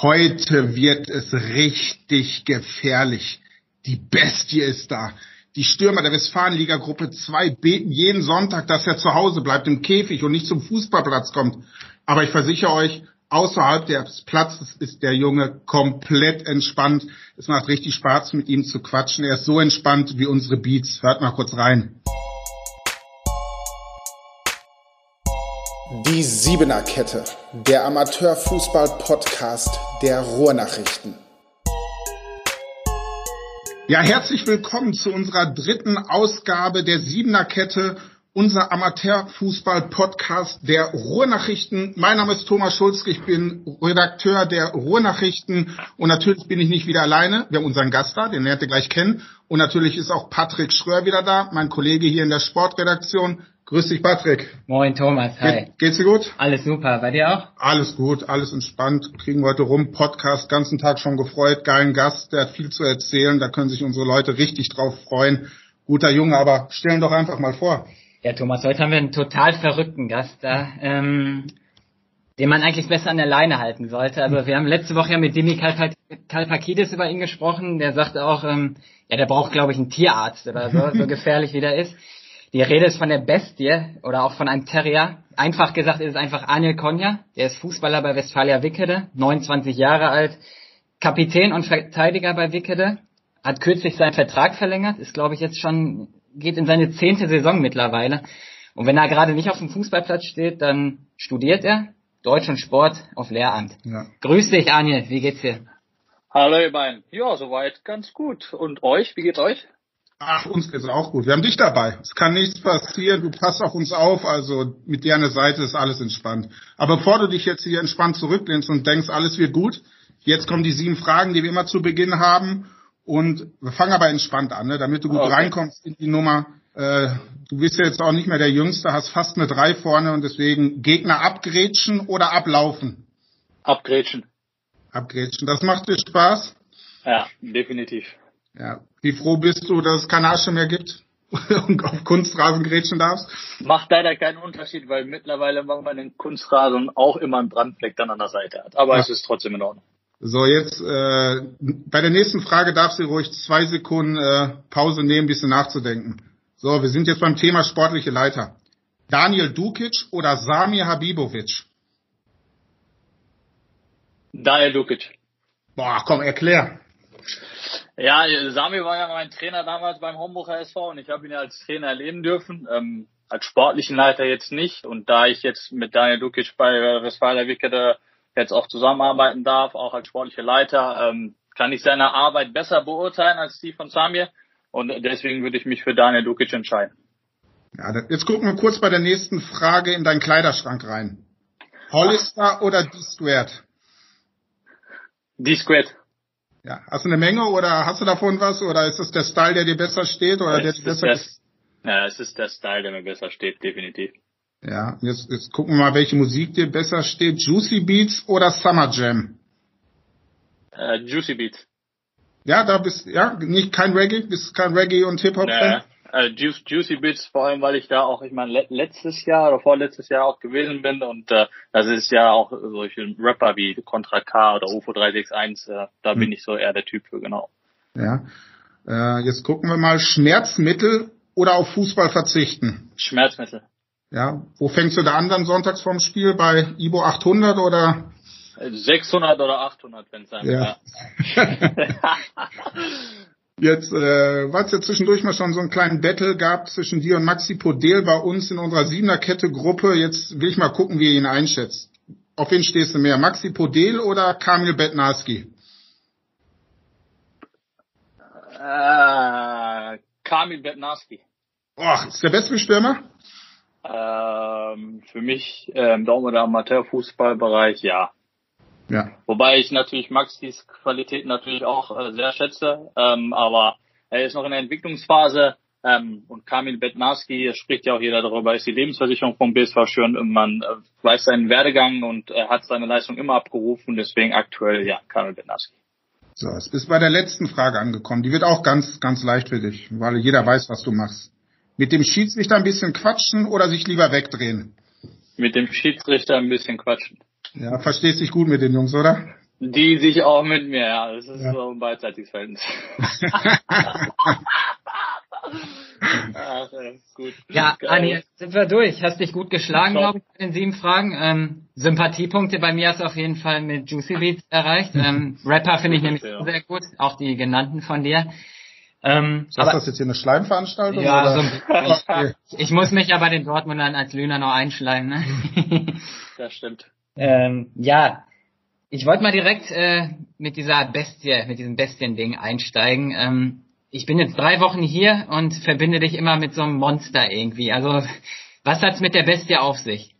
Heute wird es richtig gefährlich. Die Bestie ist da. Die Stürmer der Westfalenliga-Gruppe 2 beten jeden Sonntag, dass er zu Hause bleibt im Käfig und nicht zum Fußballplatz kommt. Aber ich versichere euch, außerhalb des Platzes ist der Junge komplett entspannt. Es macht richtig Spaß, mit ihm zu quatschen. Er ist so entspannt wie unsere Beats. Hört mal kurz rein. Die Siebener Kette, der Amateurfußball-Podcast der Ruhrnachrichten. Ja, herzlich willkommen zu unserer dritten Ausgabe der Siebener Kette, unser Amateurfußball-Podcast der Ruhrnachrichten. Mein Name ist Thomas Schulzke, ich bin Redakteur der Ruhrnachrichten und natürlich bin ich nicht wieder alleine. Wir haben unseren Gast da, den werdet ihr gleich kennen. Und natürlich ist auch Patrick Schröer wieder da, mein Kollege hier in der Sportredaktion. Grüß dich, Patrick. Moin, Thomas. Hi. Ge geht's dir gut? Alles super. Bei dir auch? Alles gut, alles entspannt. Kriegen wir heute rum. Podcast, ganzen Tag schon gefreut. Geilen Gast, der hat viel zu erzählen. Da können sich unsere Leute richtig drauf freuen. Guter Junge, aber stellen doch einfach mal vor. Ja, Thomas, heute haben wir einen total verrückten Gast da, ähm, den man eigentlich besser an der Leine halten sollte. Also wir haben letzte Woche ja mit Dimi Kalpakidis über ihn gesprochen. Der sagte auch, ähm, ja, der braucht, glaube ich, einen Tierarzt oder so, so gefährlich wie der ist. Die Rede ist von der Bestie oder auch von einem Terrier. Einfach gesagt ist es einfach Anil Konja. Der ist Fußballer bei Westfalia Wickede, 29 Jahre alt, Kapitän und Verteidiger bei Wickede. Hat kürzlich seinen Vertrag verlängert, ist glaube ich jetzt schon, geht in seine zehnte Saison mittlerweile. Und wenn er gerade nicht auf dem Fußballplatz steht, dann studiert er Deutsch und Sport auf Lehramt. Ja. Grüß dich, Anil, wie geht's dir? Hallo ihr beiden. Ja, soweit ganz gut. Und euch, wie geht's euch? Ach, uns geht's auch gut. Wir haben dich dabei. Es kann nichts passieren. Du passt auf uns auf. Also mit dir an der Seite ist alles entspannt. Aber bevor du dich jetzt hier entspannt zurücklehnst und denkst, alles wird gut, jetzt kommen die sieben Fragen, die wir immer zu Beginn haben. Und wir fangen aber entspannt an, ne? damit du gut okay. reinkommst in die Nummer. Äh, du bist ja jetzt auch nicht mehr der Jüngste, hast fast eine drei vorne und deswegen Gegner abgrätschen oder ablaufen? Abgrätschen. Abgrätschen. Das macht dir Spaß? Ja, definitiv. Ja. Wie froh bist du, dass es keine Asche mehr gibt und auf Kunstrasen grätschen darfst? Macht leider keinen Unterschied, weil mittlerweile wir den Kunstrasen auch immer einen Brandfleck dann an der Seite hat. Aber ja. es ist trotzdem in Ordnung. So, jetzt äh, bei der nächsten Frage darfst du ruhig zwei Sekunden äh, Pause nehmen, ein bisschen nachzudenken. So, wir sind jetzt beim Thema sportliche Leiter. Daniel Dukic oder Samir Habibovic? Daniel Dukic. Boah, komm, erklär. Ja, Sami war ja mein Trainer damals beim Homburger SV und ich habe ihn ja als Trainer erleben dürfen. Ähm, als sportlichen Leiter jetzt nicht. Und da ich jetzt mit Daniel Dukic bei Westfalia Wickede jetzt auch zusammenarbeiten darf, auch als sportlicher Leiter, ähm, kann ich seine Arbeit besser beurteilen als die von Samir. Und deswegen würde ich mich für Daniel Dukic entscheiden. Ja, jetzt gucken wir kurz bei der nächsten Frage in deinen Kleiderschrank rein. Hollister oder D-Squared? D-Squared. Ja, hast du eine Menge oder hast du davon was oder ist das der Style, der dir besser steht oder der dir besser das, Ja, es ist der Style, der mir besser steht, definitiv. Ja, jetzt, jetzt gucken wir mal, welche Musik dir besser steht. Juicy Beats oder Summer Jam? Äh, Juicy Beats. Ja, da bist ja nicht kein Reggae, bist kein Reggae und Hip Hop Fan. Äh, Juice, Juicy Bits, vor allem, weil ich da auch, ich meine, letztes Jahr oder vorletztes Jahr auch gewesen bin und äh, das ist ja auch solche Rapper wie Contra K oder UFO 361, äh, da hm. bin ich so eher der Typ für, genau. Ja. Äh, jetzt gucken wir mal, Schmerzmittel oder auf Fußball verzichten? Schmerzmittel. Ja, wo fängst du da an dann sonntags vorm Spiel? Bei Ibo 800 oder? 600 oder 800, wenn es sein ja. Jetzt, äh, weil es ja zwischendurch mal schon so einen kleinen Battle gab zwischen dir und Maxi Podel bei uns in unserer Siebener-Kette-Gruppe. Jetzt will ich mal gucken, wie ihr ihn einschätzt. Auf wen stehst du mehr? Maxi Podel oder Kamil Betnarski? Äh, Kamil Betnarski. Och, ist der beste Stürmer? Ähm, für mich äh, im Daumen der Amateurfußballbereich, ja. Ja. Wobei ich natürlich Maxis Qualität natürlich auch äh, sehr schätze, ähm, aber er ist noch in der Entwicklungsphase ähm, und Kamil Betnarski, spricht ja auch jeder darüber, ist die Lebensversicherung vom BSV schön und man äh, weiß seinen Werdegang und er hat seine Leistung immer abgerufen, deswegen aktuell ja, Kamil Betnarski. So, es bist bei der letzten Frage angekommen. Die wird auch ganz, ganz leicht für dich, weil jeder weiß, was du machst. Mit dem Schiedsrichter ein bisschen quatschen oder sich lieber wegdrehen? Mit dem Schiedsrichter ein bisschen quatschen. Ja, verstehst dich gut mit den Jungs, oder? Die sich auch mit mir, ja. Das ist ja. so ein beidseitiges Verhältnis. Ach, gut. Ja, Anni, sind wir durch. Hast dich gut geschlagen, glaube ich, in sieben Fragen. Ähm, Sympathiepunkte bei mir hast du auf jeden Fall mit Juicy Beats erreicht. Ähm, Rapper finde ich nämlich ja. sehr gut, auch die genannten von dir. Ähm, ist das jetzt hier eine Schleimveranstaltung? Ja, oder? So, ich, ich, muss mich ja bei den Dortmundern als Lüner noch einschleimen. Ne? das stimmt. Ähm, ja, ich wollte mal direkt äh, mit dieser Bestie, mit diesem Bestien-Ding einsteigen. Ähm, ich bin jetzt drei Wochen hier und verbinde dich immer mit so einem Monster irgendwie. Also was hat's mit der Bestie auf sich?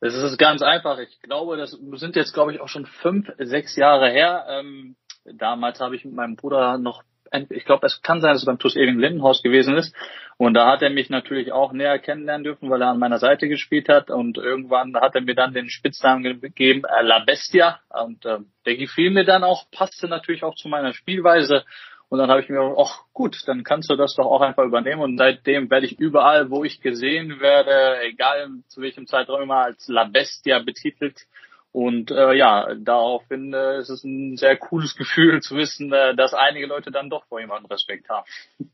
Das ist ganz einfach. Ich glaube, das sind jetzt, glaube ich, auch schon fünf, sechs Jahre her. Ähm, damals habe ich mit meinem Bruder noch, ich glaube, es kann sein, dass es beim TuS Ewing Lindenhaus gewesen ist. Und da hat er mich natürlich auch näher kennenlernen dürfen, weil er an meiner Seite gespielt hat. Und irgendwann hat er mir dann den Spitznamen gegeben, äh, La Bestia. Und äh, der gefiel mir dann auch, passte natürlich auch zu meiner Spielweise. Und dann habe ich mir gedacht, ach gut, dann kannst du das doch auch einfach übernehmen. Und seitdem werde ich überall, wo ich gesehen werde, egal zu welchem Zeitraum immer, als La Bestia betitelt. Und äh, ja, daraufhin äh, ist es ein sehr cooles Gefühl zu wissen, äh, dass einige Leute dann doch vor jemandem Respekt haben.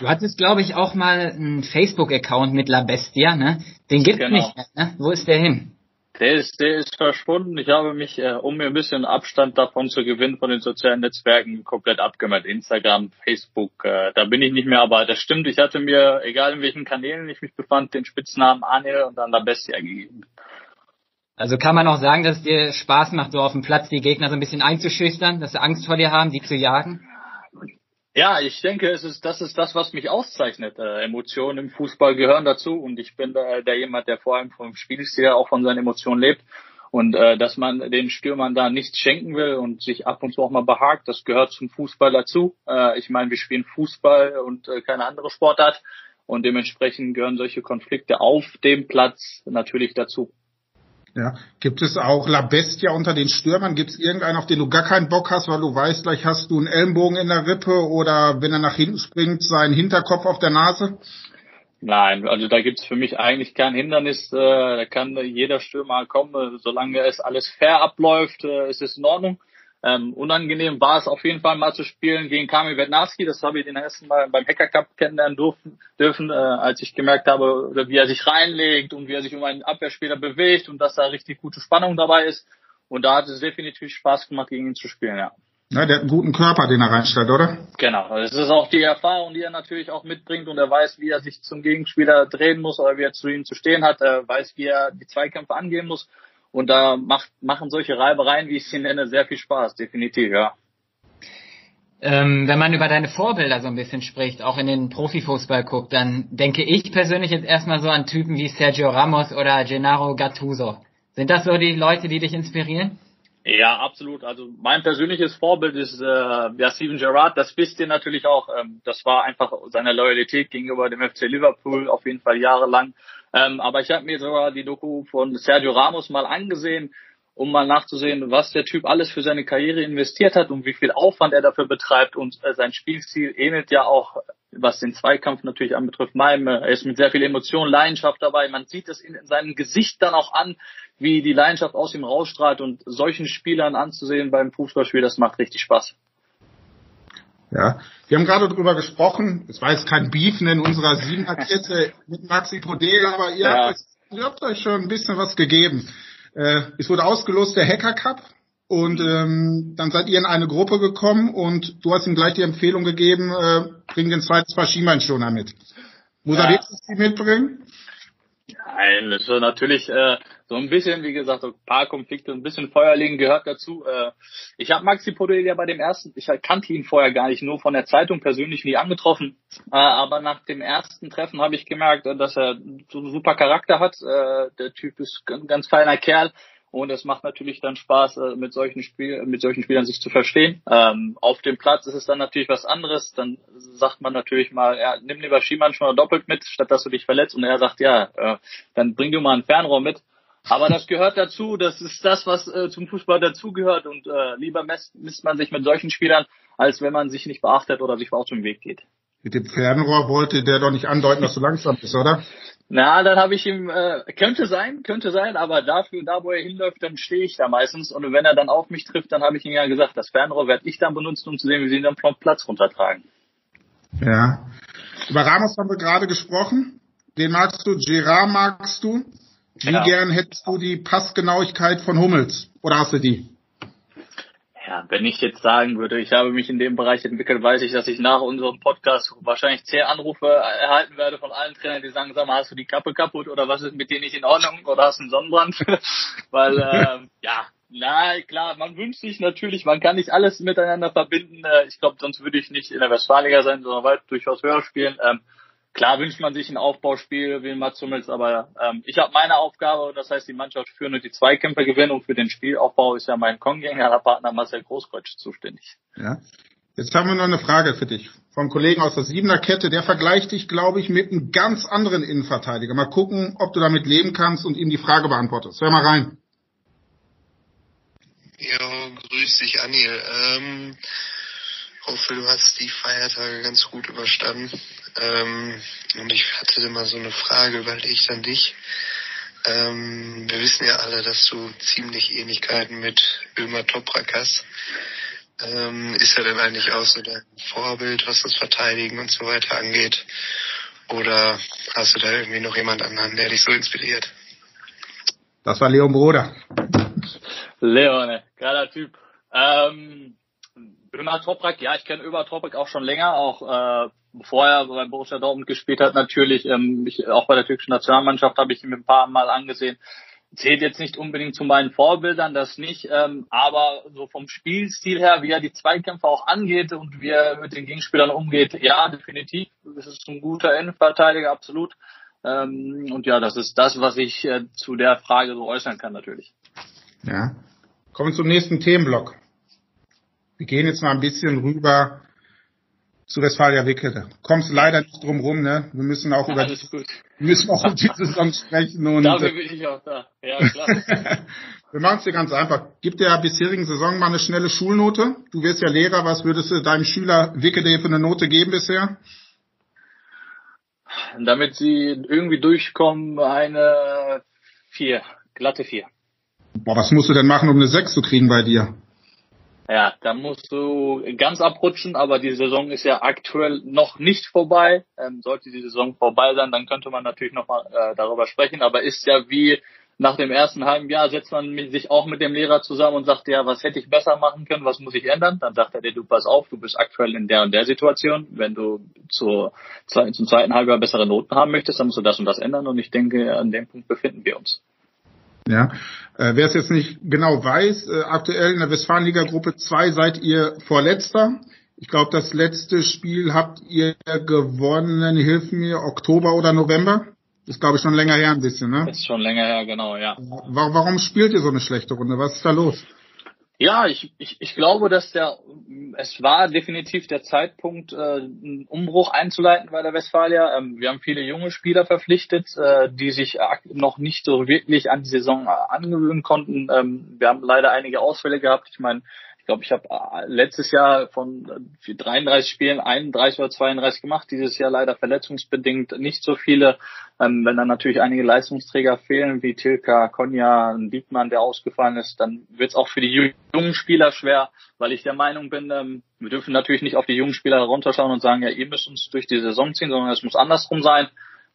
Du hattest, glaube ich, auch mal einen Facebook-Account mit La Bestia, ne? Den gibt genau. nicht mehr, ne? Wo ist der hin? Der ist, der ist verschwunden. Ich habe mich, äh, um mir ein bisschen Abstand davon zu gewinnen, von den sozialen Netzwerken komplett abgemeldet. Instagram, Facebook, äh, da bin ich nicht mehr. Aber das stimmt, ich hatte mir, egal in welchen Kanälen ich mich befand, den Spitznamen Anil und dann La Bestia gegeben. Also kann man auch sagen, dass es dir Spaß macht, so auf dem Platz die Gegner so ein bisschen einzuschüchtern, dass sie Angst vor dir haben, die zu jagen? Ja, ich denke, es ist das ist das, was mich auszeichnet. Äh, Emotionen im Fußball gehören dazu und ich bin äh, der jemand, der vor allem vom Spielstil auch von seinen Emotionen lebt und äh, dass man den Stürmern da nichts schenken will und sich ab und zu auch mal behagt, das gehört zum Fußball dazu. Äh, ich meine, wir spielen Fußball und äh, keine andere Sportart und dementsprechend gehören solche Konflikte auf dem Platz natürlich dazu. Ja. Gibt es auch La Bestia unter den Stürmern? Gibt es irgendeinen, auf den du gar keinen Bock hast, weil du weißt, gleich hast du einen Ellenbogen in der Rippe oder wenn er nach hinten springt, seinen Hinterkopf auf der Nase? Nein, also da gibt's für mich eigentlich kein Hindernis. Äh, da kann jeder Stürmer kommen, solange es alles fair abläuft, äh, ist es in Ordnung. Ähm, unangenehm war es auf jeden Fall mal zu spielen gegen Kamil Bednarski. Das habe ich den ersten Mal beim Hacker Cup kennenlernen dürfen, dürfen äh, als ich gemerkt habe, wie er sich reinlegt und wie er sich um einen Abwehrspieler bewegt und dass da richtig gute Spannung dabei ist. Und da hat es definitiv Spaß gemacht, gegen ihn zu spielen, ja. Ja, der hat einen guten Körper, den er reinstellt, oder? Genau. Das ist auch die Erfahrung, die er natürlich auch mitbringt und er weiß, wie er sich zum Gegenspieler drehen muss oder wie er zu ihm zu stehen hat. Er weiß, wie er die Zweikämpfe angehen muss. Und da macht, machen solche Reibereien, wie ich sie nenne, sehr viel Spaß, definitiv, ja. Ähm, wenn man über deine Vorbilder so ein bisschen spricht, auch in den Profifußball guckt, dann denke ich persönlich jetzt erstmal so an Typen wie Sergio Ramos oder Gennaro Gattuso. Sind das so die Leute, die dich inspirieren? Ja, absolut. Also mein persönliches Vorbild ist äh, ja Steven Gerrard. Das wisst ihr natürlich auch. Ähm, das war einfach seine Loyalität gegenüber dem FC Liverpool auf jeden Fall jahrelang. Ähm, aber ich habe mir sogar die Doku von Sergio Ramos mal angesehen, um mal nachzusehen, was der Typ alles für seine Karriere investiert hat und wie viel Aufwand er dafür betreibt. Und äh, sein Spielstil ähnelt ja auch, was den Zweikampf natürlich anbetrifft, meinem. Er ist mit sehr viel Emotion, Leidenschaft dabei. Man sieht es in, in seinem Gesicht dann auch an, wie die Leidenschaft aus ihm rausstrahlt. Und solchen Spielern anzusehen beim Fußballspiel, das macht richtig Spaß. Ja, wir haben gerade darüber gesprochen, es war jetzt kein Beefen in unserer Siebenerkette mit Maxi Podel, aber ihr, ja. habt, ihr, habt, euch schon ein bisschen was gegeben. Äh, es wurde ausgelost der Hacker Cup und ähm, dann seid ihr in eine Gruppe gekommen und du hast ihm gleich die Empfehlung gegeben, äh, bring den zweiten Schienbeinschoner mit. Muss ja. er wirklich mitbringen? Nein, das ist natürlich äh, so ein bisschen, wie gesagt, so ein paar Konflikte, ein bisschen Feuerlegen gehört dazu. Äh, ich habe Maxi Podel ja bei dem ersten, ich kannte ihn vorher gar nicht, nur von der Zeitung persönlich nie angetroffen. Äh, aber nach dem ersten Treffen habe ich gemerkt, dass er so einen super Charakter hat. Äh, der Typ ist ein ganz feiner Kerl. Und es macht natürlich dann Spaß, äh, mit solchen Spiel, mit solchen Spielern sich zu verstehen. Ähm, auf dem Platz ist es dann natürlich was anderes. Dann sagt man natürlich mal, ja, nimm lieber Schiemann schon mal doppelt mit, statt dass du dich verletzt. Und er sagt, ja, äh, dann bring du mal ein Fernrohr mit. Aber das gehört dazu, das ist das, was äh, zum Fußball dazugehört und äh, lieber misst, misst man sich mit solchen Spielern, als wenn man sich nicht beachtet oder sich aus dem Weg geht. Mit dem Fernrohr wollte der doch nicht andeuten, dass du langsam bist, oder? Na, dann habe ich ihm, äh, könnte sein, könnte sein, aber dafür, da wo er hinläuft, dann stehe ich da meistens. Und wenn er dann auf mich trifft, dann habe ich ihm ja gesagt, das Fernrohr werde ich dann benutzen, um zu sehen, wie sie ihn dann vom Platz runtertragen. Ja. Über Ramos haben wir gerade gesprochen. Den magst du, Gerard magst du. Wie ja. gern hättest du die Passgenauigkeit von Hummels? Oder hast du die? Ja, wenn ich jetzt sagen würde, ich habe mich in dem Bereich entwickelt, weiß ich, dass ich nach unserem Podcast wahrscheinlich zehn Anrufe erhalten werde von allen Trainern, die sagen, sag mal, hast du die Kappe kaputt oder was ist mit dir nicht in Ordnung oder hast du einen Sonnenbrand? Weil, ähm, ja, na klar, man wünscht sich natürlich, man kann nicht alles miteinander verbinden. Äh, ich glaube, sonst würde ich nicht in der Westfaliga sein, sondern weit durchaus höher spielen. Ähm, Klar wünscht man sich ein Aufbauspiel wie Mats Hummels, aber ähm, ich habe meine Aufgabe, das heißt die Mannschaft führen und die Zweikämpfe gewinnen und für den Spielaufbau ist ja mein kongenialer Partner Marcel Großkreutsch zuständig. Ja. Jetzt haben wir noch eine Frage für dich vom Kollegen aus der Siebener Kette. Der vergleicht dich, glaube ich, mit einem ganz anderen Innenverteidiger. Mal gucken, ob du damit leben kannst und ihm die Frage beantwortest. Hör mal rein. Ja, grüß dich, Anil. Ähm, hoffe, du hast die Feiertage ganz gut überstanden. Ähm, und ich hatte immer so eine Frage überlegt an dich. Ähm, wir wissen ja alle, dass du ziemlich Ähnlichkeiten mit Ömer Toprak hast. Ähm, ist er denn eigentlich auch so dein Vorbild, was das Verteidigen und so weiter angeht? Oder hast du da irgendwie noch jemand anderen, der dich so inspiriert? Das war Leon Broder. Leon, geiler Typ. Ähm, Ömer Toprak, ja, ich kenne Ömer Toprak auch schon länger, auch äh, bevor er bei Borussia Dortmund gespielt hat, natürlich. Ähm, ich, auch bei der türkischen Nationalmannschaft habe ich ihn ein paar Mal angesehen. Zählt jetzt nicht unbedingt zu meinen Vorbildern, das nicht, ähm, aber so vom Spielstil her, wie er die Zweikämpfe auch angeht und wie er mit den Gegenspielern umgeht, ja, definitiv. Das ist ein guter Innenverteidiger, absolut. Ähm, und ja, das ist das, was ich äh, zu der Frage so äußern kann, natürlich. Ja. Kommen wir zum nächsten Themenblock. Wir gehen jetzt mal ein bisschen rüber zu Westfalia Wickede. Kommst leider nicht drum rum, ne? Wir müssen auch ja, über die, müssen auch über die Saison sprechen und dafür bin ich auch da. Ja, klar. wir machen es dir ganz einfach. Gib der bisherigen Saison mal eine schnelle Schulnote. Du wirst ja Lehrer, was würdest du deinem Schüler Wickede für eine Note geben bisher? Damit sie irgendwie durchkommen, eine vier, glatte vier. Boah, was musst du denn machen, um eine sechs zu kriegen bei dir? Ja, da musst du ganz abrutschen, aber die Saison ist ja aktuell noch nicht vorbei. Ähm, sollte die Saison vorbei sein, dann könnte man natürlich noch mal äh, darüber sprechen, aber ist ja wie nach dem ersten halben Jahr setzt man sich auch mit dem Lehrer zusammen und sagt, ja, was hätte ich besser machen können, was muss ich ändern? Dann sagt er dir, du pass auf, du bist aktuell in der und der Situation. Wenn du zur, zum zweiten Halbjahr bessere Noten haben möchtest, dann musst du das und das ändern. Und ich denke, an dem Punkt befinden wir uns. Ja, äh, wer es jetzt nicht genau weiß, äh, aktuell in der Westfalenliga Gruppe 2 seid ihr Vorletzter. Ich glaube, das letzte Spiel habt ihr gewonnen, hilf mir, Oktober oder November. Das ist, glaube ich, schon länger her ein bisschen, ne? Ist schon länger her, genau, ja. Warum spielt ihr so eine schlechte Runde? Was ist da los? Ja, ich, ich, ich glaube, dass der es war definitiv der Zeitpunkt, äh, einen Umbruch einzuleiten bei der Westfalia. Ähm, wir haben viele junge Spieler verpflichtet, äh, die sich noch nicht so wirklich an die Saison angewöhnen konnten. Ähm, wir haben leider einige Ausfälle gehabt. Ich meine, ich glaube, ich habe äh, letztes Jahr von 33 äh, Spielen 31 oder 32 gemacht, dieses Jahr leider verletzungsbedingt nicht so viele. Ähm, wenn dann natürlich einige Leistungsträger fehlen, wie Tilka, Konja, ein Diekmann, der ausgefallen ist, dann wird es auch für die jungen Spieler schwer, weil ich der Meinung bin, ähm, wir dürfen natürlich nicht auf die jungen Spieler herunterschauen und sagen, ja, ihr müsst uns durch die Saison ziehen, sondern es muss andersrum sein.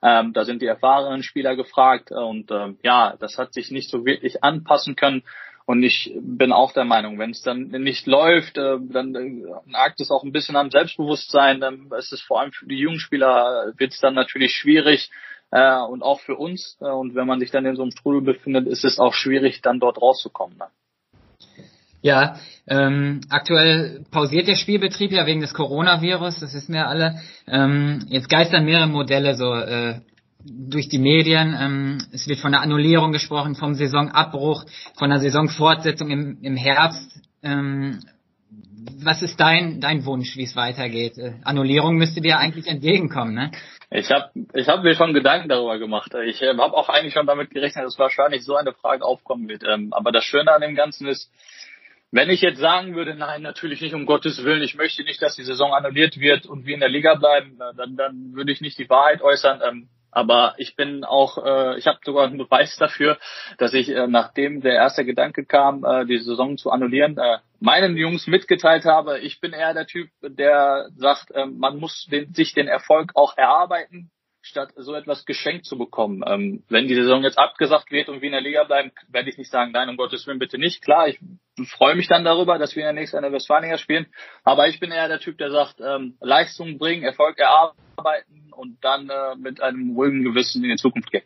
Ähm, da sind die erfahrenen Spieler gefragt und ähm, ja, das hat sich nicht so wirklich anpassen können. Und ich bin auch der Meinung, wenn es dann nicht läuft, äh, dann äh, nagt es auch ein bisschen am Selbstbewusstsein. Dann ist es vor allem für die jungen Spieler wird es dann natürlich schwierig äh, und auch für uns. und wenn man sich dann in so einem Strudel befindet, ist es auch schwierig, dann dort rauszukommen. Ne? Ja, ähm, aktuell pausiert der Spielbetrieb ja wegen des Coronavirus, das wissen wir alle. Ähm, jetzt geistern mehrere Modelle so äh, durch die Medien. Ähm, es wird von der Annullierung gesprochen, vom Saisonabbruch, von der Saisonfortsetzung im, im Herbst. Ähm, was ist dein, dein Wunsch, wie es weitergeht? Äh, Annullierung müsste dir eigentlich entgegenkommen, ne? Ich habe ich hab mir schon Gedanken darüber gemacht. Ich äh, habe auch eigentlich schon damit gerechnet, dass wahrscheinlich so eine Frage aufkommen wird. Ähm, aber das Schöne an dem Ganzen ist, wenn ich jetzt sagen würde, nein, natürlich nicht, um Gottes Willen, ich möchte nicht, dass die Saison annulliert wird und wir in der Liga bleiben, dann, dann würde ich nicht die Wahrheit äußern. Ähm, aber ich bin auch, äh, ich habe sogar einen Beweis dafür, dass ich, äh, nachdem der erste Gedanke kam, äh, die Saison zu annullieren, äh, meinen Jungs mitgeteilt habe, ich bin eher der Typ, der sagt, äh, man muss den, sich den Erfolg auch erarbeiten statt so etwas geschenkt zu bekommen. Ähm, wenn die Saison jetzt abgesagt wird und wir in der Liga bleiben, werde ich nicht sagen, nein, um Gottes Willen bitte nicht. Klar, ich freue mich dann darüber, dass wir in der nächsten der Westfalinger spielen. Aber ich bin eher der Typ, der sagt, ähm, Leistung bringen, Erfolg erarbeiten und dann äh, mit einem ruhigen Gewissen in die Zukunft gehen.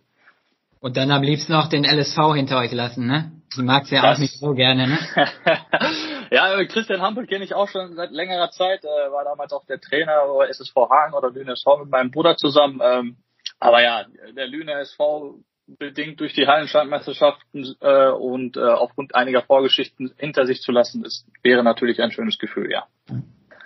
Und dann am liebsten auch den LSV hinter euch lassen, ne? Du magst ja das, auch nicht so gerne, ne? ja, Christian Hampel kenne ich auch schon seit längerer Zeit, äh, war damals auch der Trainer bei SSV Hagen oder Lüne SV mit meinem Bruder zusammen. Ähm, aber ja, der Lüne SV bedingt durch die Hallenstandmeisterschaften äh, und äh, aufgrund einiger Vorgeschichten hinter sich zu lassen, ist, wäre natürlich ein schönes Gefühl, ja.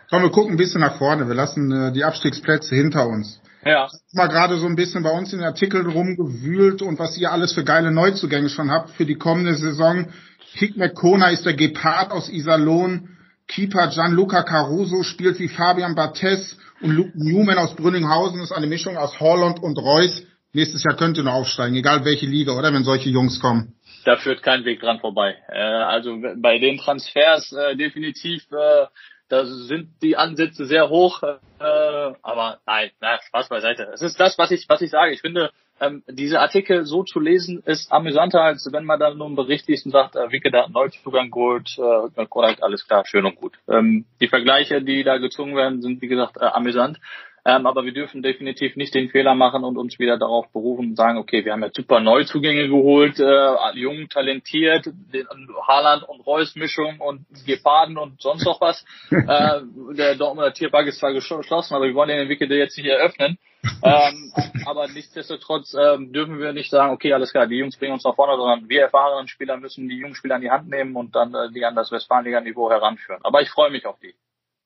Komm, wir gucken ein bisschen nach vorne. Wir lassen äh, die Abstiegsplätze hinter uns. Ja. Mal gerade so ein bisschen bei uns in den Artikeln rumgewühlt und was ihr alles für geile Neuzugänge schon habt für die kommende Saison. Kick McCona ist der Gepard aus Iserlohn. Keeper Gianluca Caruso spielt wie Fabian Barthez und Luke Newman aus Brünninghausen ist eine Mischung aus Holland und Reus. Nächstes Jahr könnt ihr noch aufsteigen, egal welche Liga, oder wenn solche Jungs kommen. Da führt kein Weg dran vorbei. Äh, also bei den Transfers äh, definitiv äh, da sind die Ansätze sehr hoch, äh, aber nein, na, Spaß beiseite. Es ist das, was ich, was ich sage. Ich finde, ähm, diese Artikel so zu lesen, ist amüsanter, als wenn man dann nur einen Bericht liest und sagt, äh, Wicke da hat Neuzugang geholt, äh, korrekt, alles klar, schön und gut. Ähm, die Vergleiche, die da gezogen werden, sind wie gesagt äh, amüsant. Ähm, aber wir dürfen definitiv nicht den Fehler machen und uns wieder darauf berufen und sagen, okay, wir haben ja super Neuzugänge geholt, äh, jung, talentiert, den Haaland und Reus Mischung und Geparden und sonst noch was. äh, der Dortmunder Tierpark ist zwar geschlossen, aber wir wollen den Wickel jetzt nicht eröffnen. ähm, aber nichtsdestotrotz ähm, dürfen wir nicht sagen, okay, alles klar, die Jungs bringen uns nach vorne, sondern wir erfahrenen Spieler müssen die jungen Spieler in die Hand nehmen und dann äh, die an das Westfalenliga-Niveau heranführen. Aber ich freue mich auf die.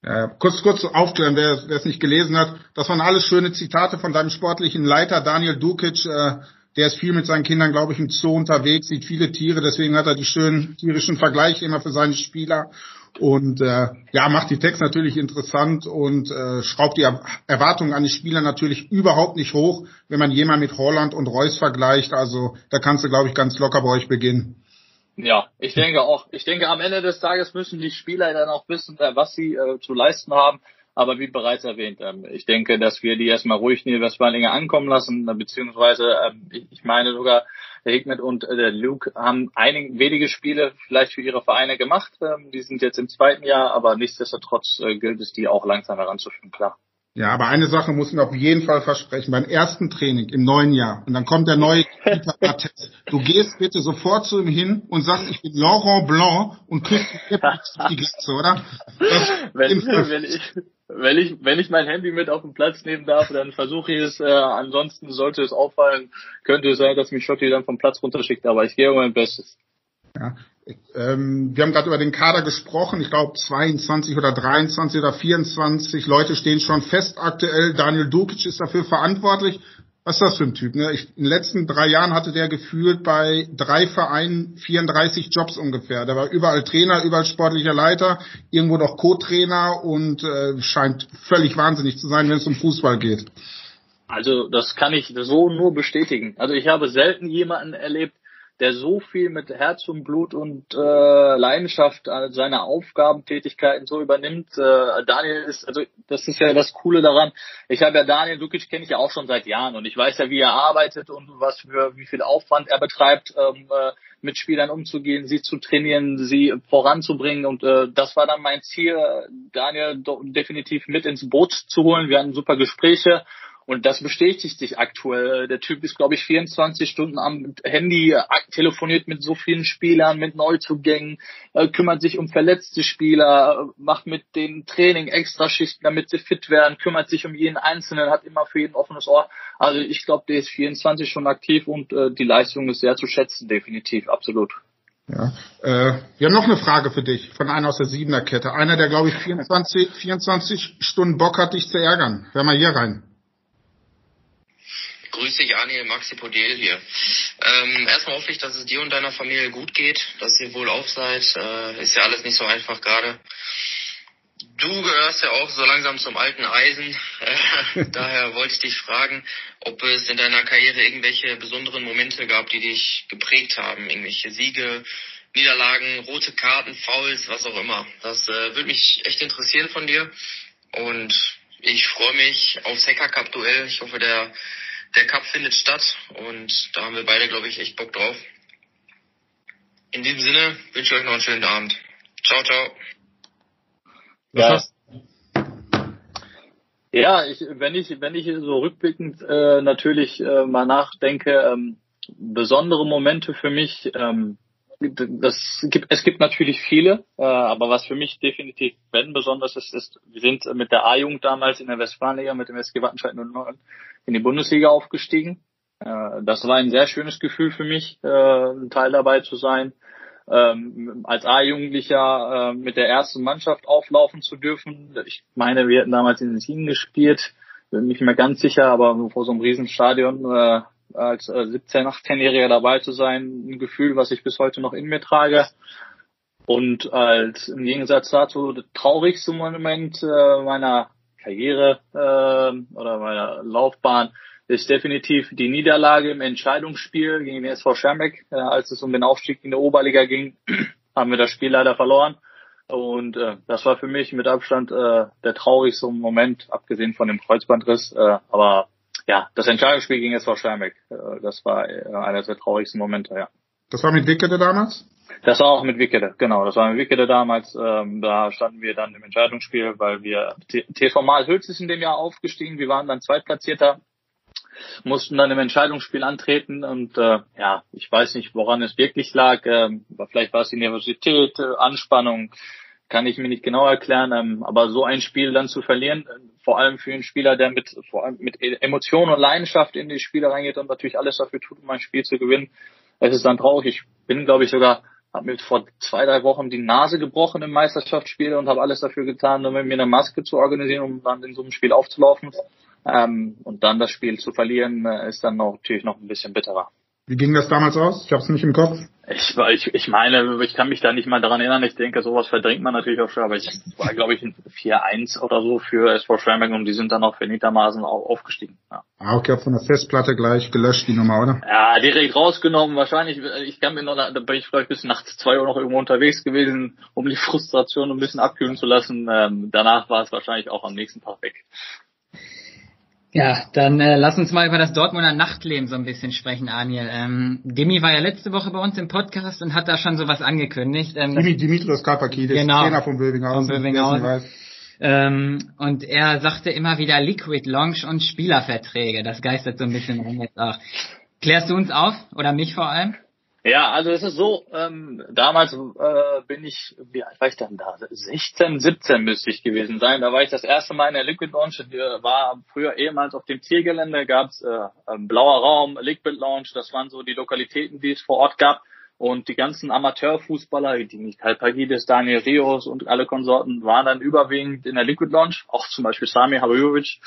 Ja, kurz, kurz aufklären, wer, wer es nicht gelesen hat. Das waren alles schöne Zitate von deinem sportlichen Leiter Daniel Dukic. Äh, der ist viel mit seinen Kindern, glaube ich, im Zoo unterwegs, sieht viele Tiere, deswegen hat er die schönen tierischen Vergleiche immer für seine Spieler. Und äh, ja, macht die Text natürlich interessant und äh, schraubt die Erwartungen an die Spieler natürlich überhaupt nicht hoch, wenn man jemand mit Holland und Reus vergleicht. Also da kannst du, glaube ich, ganz locker bei euch beginnen. Ja, ich denke auch. Ich denke, am Ende des Tages müssen die Spieler dann auch wissen, äh, was sie äh, zu leisten haben. Aber wie bereits erwähnt, ähm, ich denke, dass wir die erstmal ruhig in die Westfalinger ankommen lassen, äh, beziehungsweise ähm, ich meine sogar, der Higmet und äh, der Luke haben einige wenige Spiele vielleicht für ihre Vereine gemacht. Ähm, die sind jetzt im zweiten Jahr, aber nichtsdestotrotz äh, gilt es, die auch langsam heranzuführen, klar. Ja, aber eine Sache muss mir auf jeden Fall versprechen. Beim ersten Training im neuen Jahr und dann kommt der neue Du gehst bitte sofort zu ihm hin und sagst, ich bin Laurent Blanc und küsst die Glatze, oder? Wenn, wenn, ich, wenn, ich, wenn ich mein Handy mit auf den Platz nehmen darf, dann versuche ich es. Äh, ansonsten sollte es auffallen, könnte es sein, dass mich Schotti dann vom Platz runterschickt. Aber ich gehe um mein Bestes. Ja, ähm, wir haben gerade über den Kader gesprochen. Ich glaube 22 oder 23 oder 24 Leute stehen schon fest aktuell. Daniel Dukic ist dafür verantwortlich. Was ist das für ein Typ? Ne? Ich, in den letzten drei Jahren hatte der gefühlt bei drei Vereinen 34 Jobs ungefähr. Der war überall Trainer, überall sportlicher Leiter, irgendwo noch Co-Trainer und äh, scheint völlig wahnsinnig zu sein, wenn es um Fußball geht. Also das kann ich so nur bestätigen. Also ich habe selten jemanden erlebt, der so viel mit Herz und Blut und äh, Leidenschaft äh, seine Aufgabentätigkeiten so übernimmt. Äh, Daniel ist, also das ist ja das Coole daran. Ich habe ja Daniel Dukic kenne ich ja auch schon seit Jahren und ich weiß ja, wie er arbeitet und was für wie viel Aufwand er betreibt, ähm, äh, mit Spielern umzugehen, sie zu trainieren, sie voranzubringen und äh, das war dann mein Ziel, Daniel definitiv mit ins Boot zu holen. Wir hatten super Gespräche und das bestätigt sich aktuell. Der Typ ist, glaube ich, 24 Stunden am Handy, telefoniert mit so vielen Spielern, mit Neuzugängen, äh, kümmert sich um verletzte Spieler, äh, macht mit den Training Extraschichten, damit sie fit werden, kümmert sich um jeden Einzelnen, hat immer für jeden offenes Ohr. Also ich glaube, der ist 24 schon aktiv und äh, die Leistung ist sehr zu schätzen, definitiv, absolut. Ja, äh, haben noch eine Frage für dich von einer aus der Siebener Kette. Einer, der glaube ich 24, 24 Stunden Bock hat, dich zu ärgern. Hör mal hier rein. Grüß dich, Anil, Maxi Podel hier. Ähm, erstmal hoffe ich, dass es dir und deiner Familie gut geht, dass ihr wohl auf seid. Äh, ist ja alles nicht so einfach gerade. Du gehörst ja auch so langsam zum alten Eisen. Äh, daher wollte ich dich fragen, ob es in deiner Karriere irgendwelche besonderen Momente gab, die dich geprägt haben. Irgendwelche Siege, Niederlagen, rote Karten, Fouls, was auch immer. Das äh, würde mich echt interessieren von dir. Und ich freue mich aufs Hacker Cup Duell. Ich hoffe, der, der Cup findet statt und da haben wir beide, glaube ich, echt Bock drauf. In diesem Sinne wünsche ich euch noch einen schönen Abend. Ciao, ciao. Ja. Ja, ich, wenn ich wenn ich so rückblickend äh, natürlich äh, mal nachdenke, ähm, besondere Momente für mich, ähm, das gibt, es gibt natürlich viele, äh, aber was für mich definitiv wenn besonders ist, ist, wir sind mit der A-Jugend damals in der Westfalenliga mit dem SG Wattenscheid 09 in die Bundesliga aufgestiegen. Äh, das war ein sehr schönes Gefühl für mich, äh, ein Teil dabei zu sein. Ähm, als A-Jugendlicher äh, mit der ersten Mannschaft auflaufen zu dürfen. Ich meine, wir hätten damals in den Team gespielt, bin nicht mehr ganz sicher, aber vor so einem Riesenstadion äh, als äh, 17-, 18-Jähriger dabei zu sein, ein Gefühl, was ich bis heute noch in mir trage. Und als im Gegensatz dazu das traurigste Moment äh, meiner Karriere äh, oder meiner Laufbahn ist definitiv die Niederlage im Entscheidungsspiel gegen den SV Schermbeck. Äh, als es um den Aufstieg in der Oberliga ging, haben wir das Spiel leider verloren. Und äh, das war für mich mit Abstand äh, der traurigste Moment, abgesehen von dem Kreuzbandriss. Äh, aber ja, das Entscheidungsspiel ging jetzt vor Steinbeck. Äh, das war äh, einer der traurigsten Momente, ja. Das war mit Wickede damals? Das war auch mit Wickede, genau. Das war mit Wickede damals. Ähm, da standen wir dann im Entscheidungsspiel, weil wir TV Mal Hülz ist in dem Jahr aufgestiegen. Wir waren dann Zweitplatzierter, mussten dann im Entscheidungsspiel antreten und äh, ja, ich weiß nicht, woran es wirklich lag. Äh, vielleicht war es die Nervosität, äh, Anspannung, kann ich mir nicht genau erklären, ähm, aber so ein Spiel dann zu verlieren, äh, vor allem für einen Spieler, der mit vor allem mit e-, Emotion und Leidenschaft in die Spiele reingeht und natürlich alles dafür tut, um ein Spiel zu gewinnen, es ist dann traurig. Ich bin, glaube ich, sogar habe mir vor zwei, drei Wochen die Nase gebrochen im Meisterschaftsspiel und habe alles dafür getan, um mir eine Maske zu organisieren, um dann in so einem Spiel aufzulaufen. Ähm, und dann das Spiel zu verlieren, äh, ist dann natürlich noch ein bisschen bitterer. Wie ging das damals aus? Ich habe es nicht im Kopf. Ich, ich, ich meine, ich kann mich da nicht mal daran erinnern. Ich denke, sowas verdrängt man natürlich auch schon, aber ich war, glaube ich, ein 4-1 oder so für SV Schwärming und die sind dann auch auch aufgestiegen. Ja. Ah, okay, von der Festplatte gleich gelöscht, die Nummer, oder? Ja, direkt rausgenommen. Wahrscheinlich, ich kann mir noch, da bin ich vielleicht bis nachts zwei Uhr noch irgendwo unterwegs gewesen, um die Frustration ein bisschen abkühlen zu lassen. Ähm, danach war es wahrscheinlich auch am nächsten Tag weg. Ja, dann äh, lass uns mal über das Dortmunder Nachtleben so ein bisschen sprechen, Aniel. Ähm, Demi war ja letzte Woche bei uns im Podcast und hat da schon sowas angekündigt. Ähm, Dimi, Dimitrios Kalpakidis, genau, Trainer von Bövinghausen. Von Bövinghausen. Ähm, und er sagte immer wieder Liquid Launch und Spielerverträge. Das geistert so ein bisschen rum jetzt auch. Klärst du uns auf? Oder mich vor allem? Ja, also es ist so, ähm, damals äh, bin ich, wie alt war ich dann da? 16, 17 müsste ich gewesen sein. Da war ich das erste Mal in der Liquid Launch. War früher ehemals auf dem Zielgelände, gab's äh, blauer Raum, Liquid Launch, das waren so die Lokalitäten, die es vor Ort gab. Und die ganzen Amateurfußballer, die Michael Pagidis, Daniel Rios und alle Konsorten waren dann überwiegend in der Liquid Launch, auch zum Beispiel Sami Habajovic.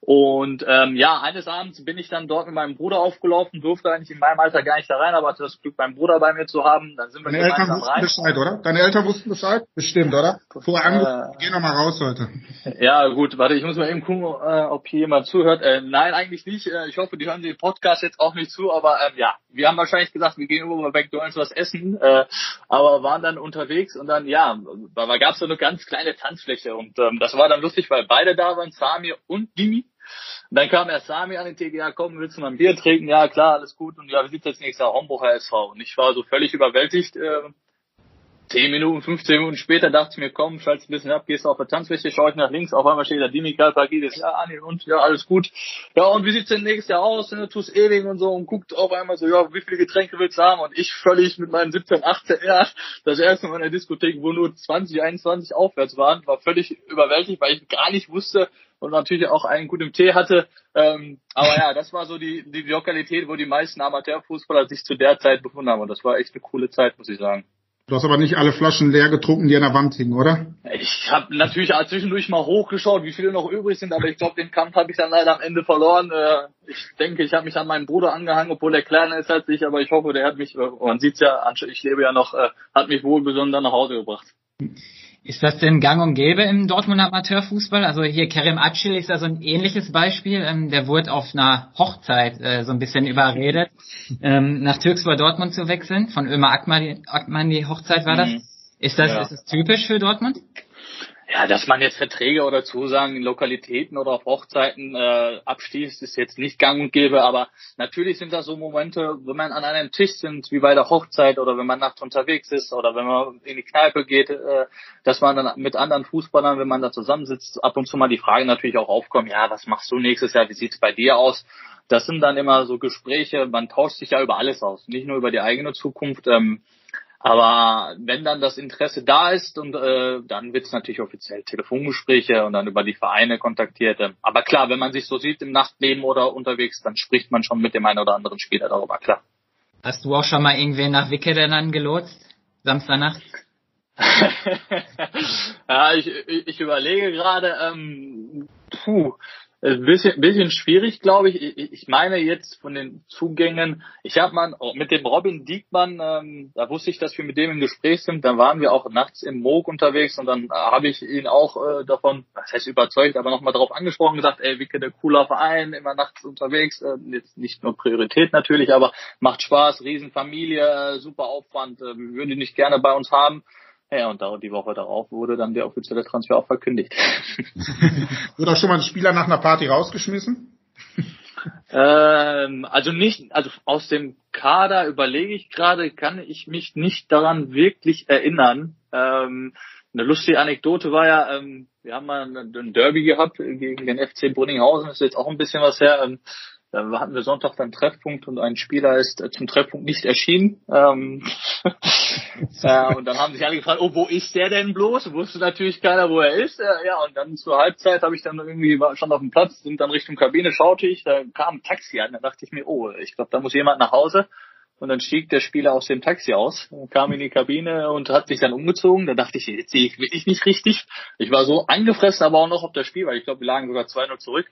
Und ähm, ja, eines Abends bin ich dann dort mit meinem Bruder aufgelaufen, durfte eigentlich in meinem Alter gar nicht da rein, aber hatte das Glück, meinen Bruder bei mir zu haben. Dann sind wir Deine Eltern wussten rein. Bescheid, oder? Deine Eltern wussten Bescheid? Bestimmt, oder? Vorher angerufen, äh, geh noch mal raus heute. Ja, gut, warte, ich muss mal eben gucken, äh, ob hier jemand zuhört. Äh, nein, eigentlich nicht. Äh, ich hoffe, die hören den Podcast jetzt auch nicht zu, aber ähm, ja, wir haben wahrscheinlich gesagt, wir gehen über bei McDonalds was essen, äh, aber waren dann unterwegs und dann, ja, da gab es so eine ganz kleine Tanzfläche und ähm, das war dann lustig, weil beide da waren, Samir und Dimi. Und dann kam erst Sami an den TGA, komm, willst du mal ein Bier trinken? Ja, klar, alles gut. Und ja, wie sieht's jetzt nächstes Jahr? Homburger SV. Und ich war so völlig überwältigt. Äh, 10 Minuten, 15 Minuten später dachte ich mir, komm, schalt's ein bisschen ab, gehst auf der Tanzfläche, schau ich nach links, auf einmal steht da Dimikal Pagidis, ja, Anil und ja, alles gut. Ja, und wie sieht's denn nächstes Jahr aus? Ne, tust ewig und so und guckt auf einmal so, ja, wie viele Getränke willst du haben? Und ich völlig mit meinen 17, 18 Jahren, das erste Mal in der Diskothek, wo nur 20, 21 aufwärts waren, war völlig überwältigt, weil ich gar nicht wusste, und natürlich auch einen guten Tee hatte. Ähm, aber ja, das war so die, die Lokalität, wo die meisten Amateurfußballer sich zu der Zeit befunden haben. Und das war echt eine coole Zeit, muss ich sagen. Du hast aber nicht alle Flaschen leer getrunken, die an der Wand hingen, oder? Ich habe natürlich zwischendurch mal hochgeschaut, wie viele noch übrig sind, aber ich glaube, den Kampf habe ich dann leider am Ende verloren. Äh, ich denke, ich habe mich an meinen Bruder angehangen, obwohl der kleiner ist als ich, aber ich hoffe, der hat mich, äh, man sieht's ja, ich lebe ja noch, äh, hat mich wohlbesonnen dann nach Hause gebracht. Ist das denn gang und gäbe im Dortmunder Amateurfußball? Also hier Kerem Acil ist ja so ein ähnliches Beispiel. Ähm, der wurde auf einer Hochzeit äh, so ein bisschen überredet, ähm, nach Türkspor Dortmund zu wechseln. Von Ömer Akman, Akman die Hochzeit war das. Mhm. Ist das, ja. ist das typisch für Dortmund? Ja, dass man jetzt Verträge oder Zusagen in Lokalitäten oder auf Hochzeiten äh, abschließt, ist jetzt nicht gang und gäbe, aber natürlich sind das so Momente, wenn man an einem Tisch sind, wie bei der Hochzeit oder wenn man nachts unterwegs ist oder wenn man in die Kneipe geht, äh, dass man dann mit anderen Fußballern, wenn man da zusammensitzt, ab und zu mal die Frage natürlich auch aufkommen, ja, was machst du nächstes Jahr, wie sieht's bei dir aus? Das sind dann immer so Gespräche, man tauscht sich ja über alles aus, nicht nur über die eigene Zukunft. Ähm, aber wenn dann das Interesse da ist und äh, dann wird es natürlich offiziell Telefongespräche und dann über die Vereine kontaktiert. Aber klar, wenn man sich so sieht im Nachtleben oder unterwegs, dann spricht man schon mit dem einen oder anderen Spieler darüber, klar. Hast du auch schon mal irgendwen nach Wickede dann gelotst? Samstagnacht? ja, ich, ich überlege gerade, ähm, puh, ein bisschen, bisschen schwierig, glaube ich. Ich meine jetzt von den Zugängen, ich habe mal mit dem Robin Diekmann, ähm, da wusste ich, dass wir mit dem im Gespräch sind, dann waren wir auch nachts im Moog unterwegs und dann habe ich ihn auch äh, davon, was heißt überzeugt, aber nochmal darauf angesprochen, gesagt, ey, Wicke, der cooler Verein, immer nachts unterwegs, äh, jetzt nicht nur Priorität natürlich, aber macht Spaß, Riesenfamilie, äh, super Aufwand, äh, würde nicht gerne bei uns haben. Ja, und die Woche darauf wurde dann der offizielle Transfer auch verkündigt. wurde auch schon mal ein Spieler nach einer Party rausgeschmissen? ähm, also nicht, also aus dem Kader überlege ich gerade, kann ich mich nicht daran wirklich erinnern. Ähm, eine lustige Anekdote war ja, ähm, wir haben mal ein Derby gehabt gegen den FC Brunninghausen, das ist jetzt auch ein bisschen was her. Ähm, da hatten wir Sonntag dann Treffpunkt und ein Spieler ist äh, zum Treffpunkt nicht erschienen. Ähm, äh, und dann haben sich alle gefragt, oh, wo ist der denn bloß? Wusste natürlich keiner, wo er ist. Äh, ja, und dann zur Halbzeit habe ich dann irgendwie schon auf dem Platz, sind dann Richtung Kabine, schaute ich, da kam ein Taxi an. Da dachte ich mir, oh, ich glaube, da muss jemand nach Hause. Und dann stieg der Spieler aus dem Taxi aus, kam in die Kabine und hat sich dann umgezogen. Da dachte ich, jetzt sehe ich wirklich nicht richtig. Ich war so angefressen, aber auch noch auf das Spiel, weil ich glaube, wir lagen sogar 2-0 zurück.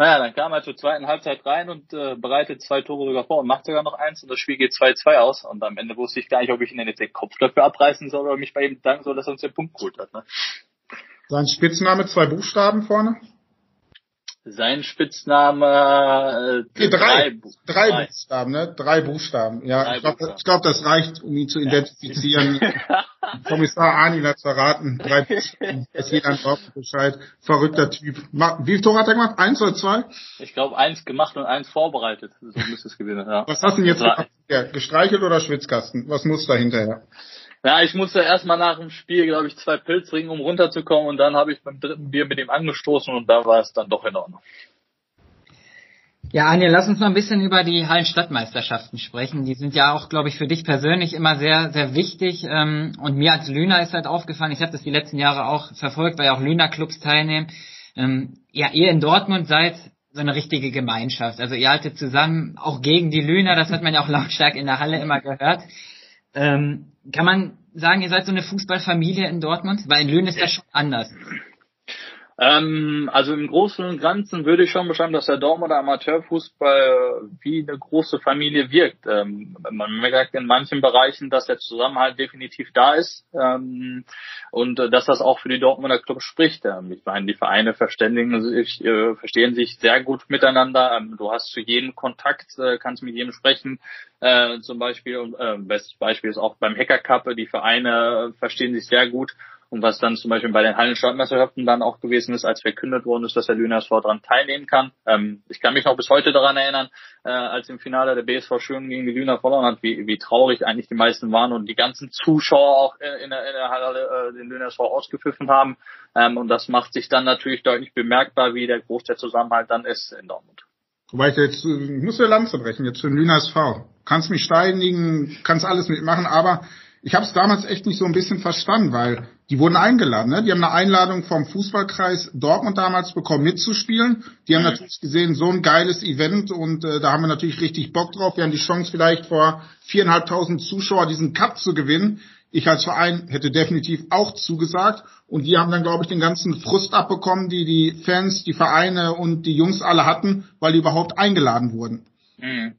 Naja, dann kam er zur zweiten Halbzeit rein und äh, bereitet zwei Tore sogar vor und macht sogar noch eins und das Spiel geht 2-2 aus. Und am Ende wusste ich gar nicht, ob ich ihn jetzt den Kopf dafür abreißen soll oder mich bei ihm danken soll, dass er uns den Punkt geholt hat. Ne? Sein Spitzname, zwei Buchstaben vorne? Sein Spitzname äh, nee, drei, drei, drei, Buchstaben, ne? Drei Buchstaben. Ja, drei ich glaube, glaub, das reicht, um ihn zu identifizieren. Ja. Kommissar Arnin hat verraten. Drei. Dass jeder braucht Bescheid. Verrückter Typ. Wie viele Tore hat er gemacht? Eins oder zwei? Ich glaube, eins gemacht und eins vorbereitet. So müsste es gewinnen, ja. Was hast du denn jetzt gemacht? Ja, gestreichelt oder Schwitzkasten? Was muss da hinterher? Ja, ich musste erstmal nach dem Spiel, glaube ich, zwei Pilz trinken, um runterzukommen und dann habe ich beim dritten Bier mit ihm angestoßen und da war es dann doch in Ordnung. Ja, Anja, lass uns mal ein bisschen über die Hallenstadtmeisterschaften sprechen. Die sind ja auch, glaube ich, für dich persönlich immer sehr, sehr wichtig. Ähm, und mir als Lüner ist halt aufgefallen, ich habe das die letzten Jahre auch verfolgt, weil ja auch Lüner-Clubs teilnehmen. Ähm, ja, ihr in Dortmund seid so eine richtige Gemeinschaft. Also ihr haltet zusammen, auch gegen die Lüner, das hat man ja auch lautstark in der Halle immer gehört. Ähm, kann man sagen, ihr seid so eine Fußballfamilie in Dortmund? Weil in Lünen ist das schon anders. Ähm, also im Großen und Ganzen würde ich schon beschreiben, dass der Dortmunder Amateurfußball wie eine große Familie wirkt. Ähm, man merkt in manchen Bereichen, dass der Zusammenhalt definitiv da ist ähm, und äh, dass das auch für die Dortmunder Club spricht. Ähm, ich meine, die Vereine verständigen sich, äh, verstehen sich sehr gut miteinander. Ähm, du hast zu jedem Kontakt, äh, kannst mit jedem sprechen. Äh, zum Beispiel, äh, bestes Beispiel ist auch beim Hacker Cup, die Vereine verstehen sich sehr gut und was dann zum Beispiel bei den Hallenstadtmeisterschaften dann auch gewesen ist, als verkündet worden ist, dass der Lüner SV daran teilnehmen kann. Ähm, ich kann mich noch bis heute daran erinnern, äh, als im Finale der BSV Schön gegen die Lüner verloren hat, wie, wie traurig eigentlich die meisten waren und die ganzen Zuschauer auch in der, in der Halle äh, den Lüner SV ausgepfiffen haben. Ähm, und das macht sich dann natürlich deutlich bemerkbar, wie der groß der Zusammenhalt dann ist in Dortmund. Wobei ich jetzt, ich muss der Lanze brechen, jetzt für den Lüner SV. Kannst mich steinigen, kannst alles mitmachen, aber ich habe es damals echt nicht so ein bisschen verstanden, weil die wurden eingeladen. Ne? Die haben eine Einladung vom Fußballkreis Dortmund damals bekommen, mitzuspielen. Die haben mhm. natürlich gesehen, so ein geiles Event und äh, da haben wir natürlich richtig Bock drauf. Wir haben die Chance vielleicht vor viereinhalbtausend Zuschauer diesen Cup zu gewinnen. Ich als Verein hätte definitiv auch zugesagt und die haben dann, glaube ich, den ganzen Frust abbekommen, die die Fans, die Vereine und die Jungs alle hatten, weil die überhaupt eingeladen wurden. Mhm.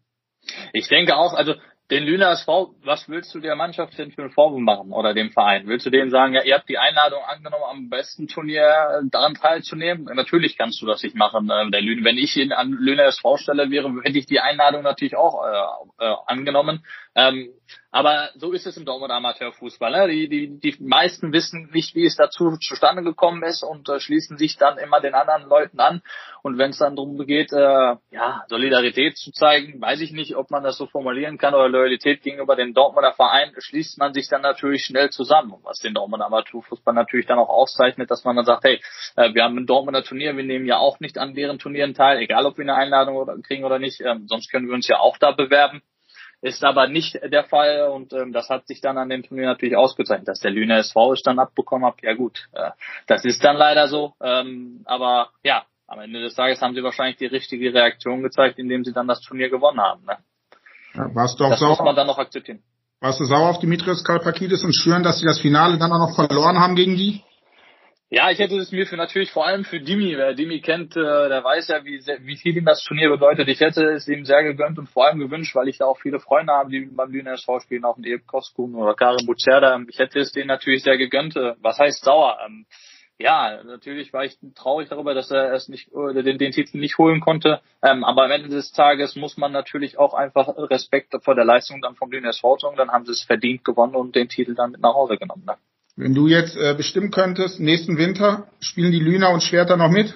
Ich denke auch, also den Lüner SV, was willst du der Mannschaft denn für einen Vorwurf machen oder dem Verein? Willst du denen sagen, ja, ihr habt die Einladung angenommen, am besten Turnier daran teilzunehmen? Natürlich kannst du das nicht machen. Ähm, der Lüner, wenn ich ihn an Lüner SV stelle wäre, hätte ich die Einladung natürlich auch äh, äh, angenommen. Ähm, aber so ist es im Dortmund Amateurfußball. Ne? Die, die, die meisten wissen nicht, wie es dazu zustande gekommen ist und äh, schließen sich dann immer den anderen Leuten an. Und wenn es dann darum geht, äh, ja, Solidarität zu zeigen, weiß ich nicht, ob man das so formulieren kann oder Loyalität gegenüber dem Dortmunder Verein, schließt man sich dann natürlich schnell zusammen. Was den Dortmunder Amateurfußball natürlich dann auch auszeichnet, dass man dann sagt, hey, äh, wir haben ein Dortmunder Turnier, wir nehmen ja auch nicht an deren Turnieren teil, egal ob wir eine Einladung kriegen oder nicht, ähm, sonst können wir uns ja auch da bewerben. Ist aber nicht der Fall und ähm, das hat sich dann an dem Turnier natürlich ausgezeichnet, dass der Lüner SV es dann abbekommen hat. Ja gut, äh, das ist dann leider so. Ähm, aber ja, am Ende des Tages haben sie wahrscheinlich die richtige Reaktion gezeigt, indem sie dann das Turnier gewonnen haben. Ne? Ja, warst du auch das sauer? muss man dann noch akzeptieren. Warst du sauer auf Dimitrios Kalpakidis und schwören, dass sie das Finale dann auch noch verloren haben gegen die? Ja, ich hätte es mir für natürlich vor allem für Dimi, wer Dimi kennt, äh, der weiß ja, wie, wie viel ihm das Turnier bedeutet. Ich hätte es ihm sehr gegönnt und vor allem gewünscht, weil ich da auch viele Freunde habe, die beim Lüner SV spielen, auch in Ebe Koskun oder Karim Bucerda. Ich hätte es denen natürlich sehr gegönnt. Äh, was heißt sauer? Ähm, ja, natürlich war ich traurig darüber, dass er es nicht den, den Titel nicht holen konnte. Ähm, aber am Ende des Tages muss man natürlich auch einfach Respekt vor der Leistung dann vom Lüner SV sagen. Dann haben sie es verdient gewonnen und den Titel dann mit nach Hause genommen. Ne? Wenn du jetzt äh, bestimmen könntest, nächsten Winter spielen die Lüner und Schwerter noch mit?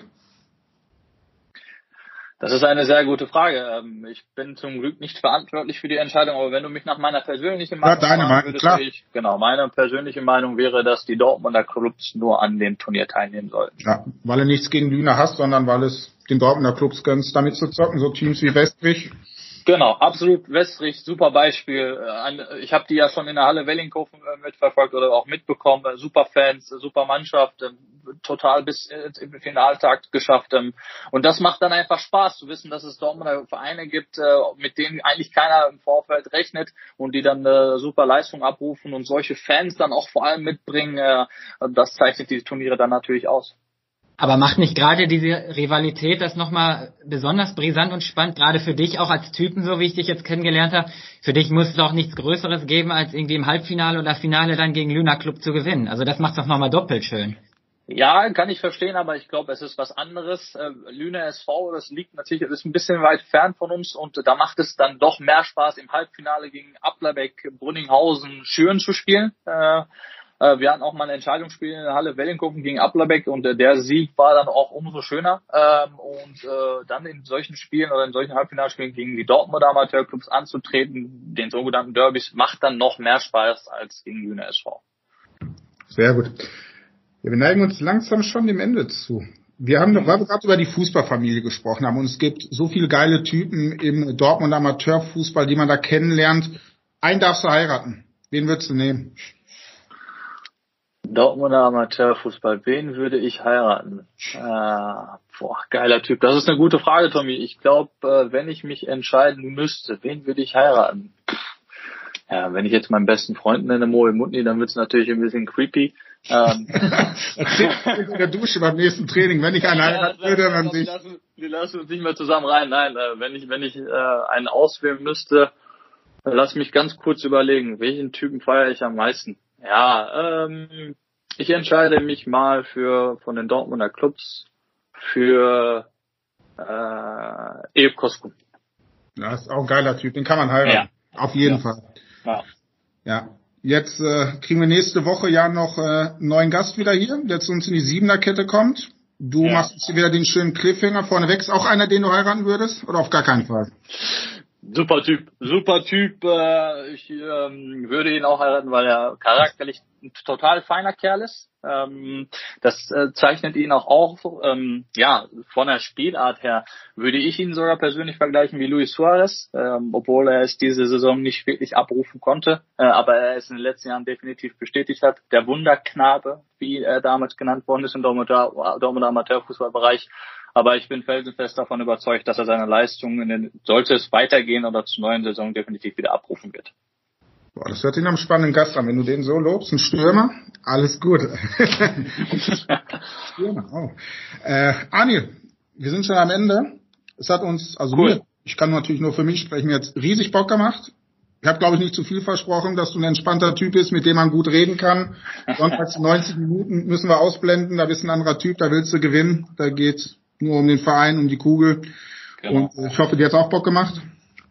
Das ist eine sehr gute Frage. Ähm, ich bin zum Glück nicht verantwortlich für die Entscheidung, aber wenn du mich nach meiner persönlichen Meinung ja, deine Meinung, klar. Ich, genau, meine persönliche Meinung wäre, dass die Dortmunder Clubs nur an dem Turnier teilnehmen sollten. Ja, weil du nichts gegen Lüner hast, sondern weil es den Dortmunder Clubs gönnst, damit zu zocken, so Teams wie Westrich Genau, absolut Westrich, super Beispiel. Äh, ich habe die ja schon in der Halle Wellinghofen äh, mitverfolgt oder auch mitbekommen. Äh, super Fans, super Mannschaft, total bis im Finaltag geschafft. Ähm, und das macht dann einfach Spaß zu wissen, dass es Dortmunder Vereine gibt, mit denen eigentlich keiner im Vorfeld rechnet und die dann eine super Leistung abrufen und solche Fans dann auch vor allem mitbringen. Das zeichnet die Turniere dann natürlich aus. Aber macht nicht gerade diese Rivalität das nochmal besonders brisant und spannend, gerade für dich auch als Typen, so wie ich dich jetzt kennengelernt habe? Für dich muss es doch nichts Größeres geben, als irgendwie im Halbfinale oder Finale dann gegen Luna Club zu gewinnen. Also das macht doch nochmal doppelt schön. Ja, kann ich verstehen, aber ich glaube, es ist was anderes. Äh, Lüne SV, das liegt natürlich, das ist ein bisschen weit fern von uns und da macht es dann doch mehr Spaß, im Halbfinale gegen Ablerbeck, Brunninghausen, Schüren zu spielen. Äh, wir hatten auch mal ein Entscheidungsspiel in der Halle Wellengucken gegen Ablerbeck und äh, der Sieg war dann auch umso schöner. Ähm, und äh, dann in solchen Spielen oder in solchen Halbfinalspielen gegen die Dortmunder Amateurclubs anzutreten, den sogenannten Derbys, macht dann noch mehr Spaß als gegen Lüne SV. Sehr gut. Ja, wir neigen uns langsam schon dem Ende zu. Wir haben noch, weil wir gerade über die Fußballfamilie gesprochen haben und es gibt so viele geile Typen im Dortmund Amateurfußball, die man da kennenlernt. Einen darfst du heiraten. Wen würdest du nehmen? Dortmunder Amateurfußball, wen würde ich heiraten? Äh, boah, geiler Typ. Das ist eine gute Frage, Tommy. Ich glaube, äh, wenn ich mich entscheiden müsste, wen würde ich heiraten? Ja, wenn ich jetzt meinen besten Freund nenne, Moe Mutni, dann wird's natürlich ein bisschen creepy. Ähm. in der Dusche beim nächsten Training, wenn ich einen heiraten ja, würde, dann sich. Wir lassen uns nicht mehr zusammen rein. Nein, äh, wenn ich, wenn ich äh, einen auswählen müsste, lass mich ganz kurz überlegen, welchen Typen feiere ich am meisten? Ja, ähm, ich entscheide mich mal für von den Dortmunder Clubs für äh, Ebe Koskun. Ja, ist auch ein geiler Typ, den kann man heiraten. Ja. Auf jeden ja. Fall. Ja. ja. Jetzt äh, kriegen wir nächste Woche ja noch äh, einen neuen Gast wieder hier, der zu uns in die Siebener-Kette kommt. Du ja. machst jetzt wieder den schönen Cliffhanger vorneweg. Ist auch einer, den du heiraten würdest? Oder auf gar keinen Fall? Super Typ, super Typ. Äh, ich ähm, würde ihn auch heiraten, weil er charakterlich ein total feiner Kerl ist. Ähm, das äh, zeichnet ihn auch auf. Ähm, ja, von der Spielart her würde ich ihn sogar persönlich vergleichen wie Luis Suarez, ähm, obwohl er es diese Saison nicht wirklich abrufen konnte. Äh, aber er es in den letzten Jahren definitiv bestätigt hat. Der Wunderknabe, wie er damals genannt worden ist im Dortmunder Amateurfußballbereich. Aber ich bin felsenfest davon überzeugt, dass er seine Leistungen, in den, sollte es weitergehen oder zur neuen Saison definitiv wieder abrufen wird. Boah, das hört sich nach einem spannenden Gast an. Wenn du den so lobst, ein Stürmer, alles gut. Stürmer, oh. Äh, Anil, wir sind schon am Ende. Es hat uns, also cool. mir, ich kann natürlich nur für mich sprechen, jetzt riesig Bock gemacht. Ich habe, glaube ich, nicht zu viel versprochen, dass du ein entspannter Typ bist, mit dem man gut reden kann. Sonntags 90 Minuten müssen wir ausblenden, da bist du ein anderer Typ, da willst du gewinnen. Da geht nur um den Verein, um die Kugel. Genau. Und ich hoffe, dir hat's auch Bock gemacht.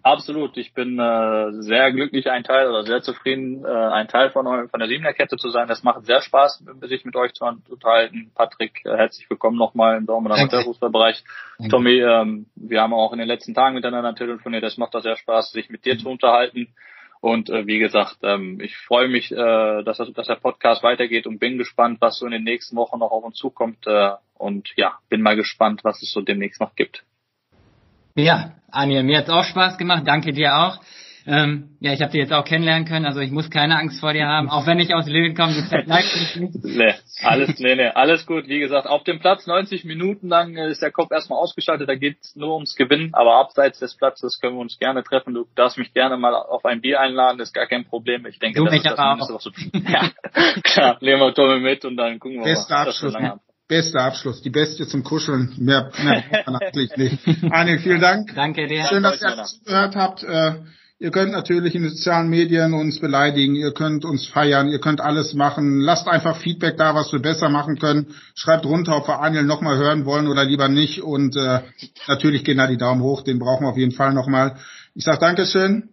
Absolut. Ich bin äh, sehr glücklich, ein Teil oder sehr zufrieden, äh, ein Teil von, von der Siebener Kette zu sein. Das macht sehr Spaß, sich mit euch zu unterhalten. Patrick, äh, herzlich willkommen nochmal im Daumen Amateurfußballbereich. Tommy, ähm, wir haben auch in den letzten Tagen miteinander telefoniert. Das macht auch sehr Spaß, sich mit dir zu unterhalten. Und äh, wie gesagt, ähm, ich freue mich, äh, dass, dass der Podcast weitergeht und bin gespannt, was so in den nächsten Wochen noch auf uns zukommt. Äh, und ja, bin mal gespannt, was es so demnächst noch gibt. Ja, Anja, mir hat's auch Spaß gemacht. Danke dir auch. Ähm, ja, ich habe dich jetzt auch kennenlernen können, also ich muss keine Angst vor dir haben, auch wenn ich aus Löwen komme, Zeit neigt nicht. Nee, alles, nee, nee, alles gut. Wie gesagt, auf dem Platz 90 Minuten lang ist der Kopf erstmal ausgeschaltet, da geht's nur ums Gewinnen, aber abseits des Platzes können wir uns gerne treffen. Du darfst mich gerne mal auf ein Bier einladen, ist gar kein Problem. Ich denke, du das ist das auch. was du, Ja, klar, nehmen wir Tommy mit und dann gucken wir Bester mal, Abschluss. Ne? Bester Abschluss, die beste zum Kuscheln. Mehr, mehr eigentlich nicht. Anil, vielen Dank. Danke dir. Schön, dass ihr zugehört habt. Ihr könnt natürlich in den sozialen Medien uns beleidigen, ihr könnt uns feiern, ihr könnt alles machen. Lasst einfach Feedback da, was wir besser machen können. Schreibt runter, ob wir Anil nochmal hören wollen oder lieber nicht. Und äh, natürlich gehen da die Daumen hoch, den brauchen wir auf jeden Fall nochmal. Ich sage Dankeschön.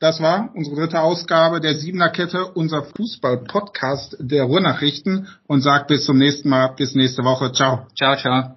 Das war unsere dritte Ausgabe der Siebener Kette, unser Fußball-Podcast der Ruhrnachrichten und sagt bis zum nächsten Mal, bis nächste Woche. Ciao. Ciao, ciao.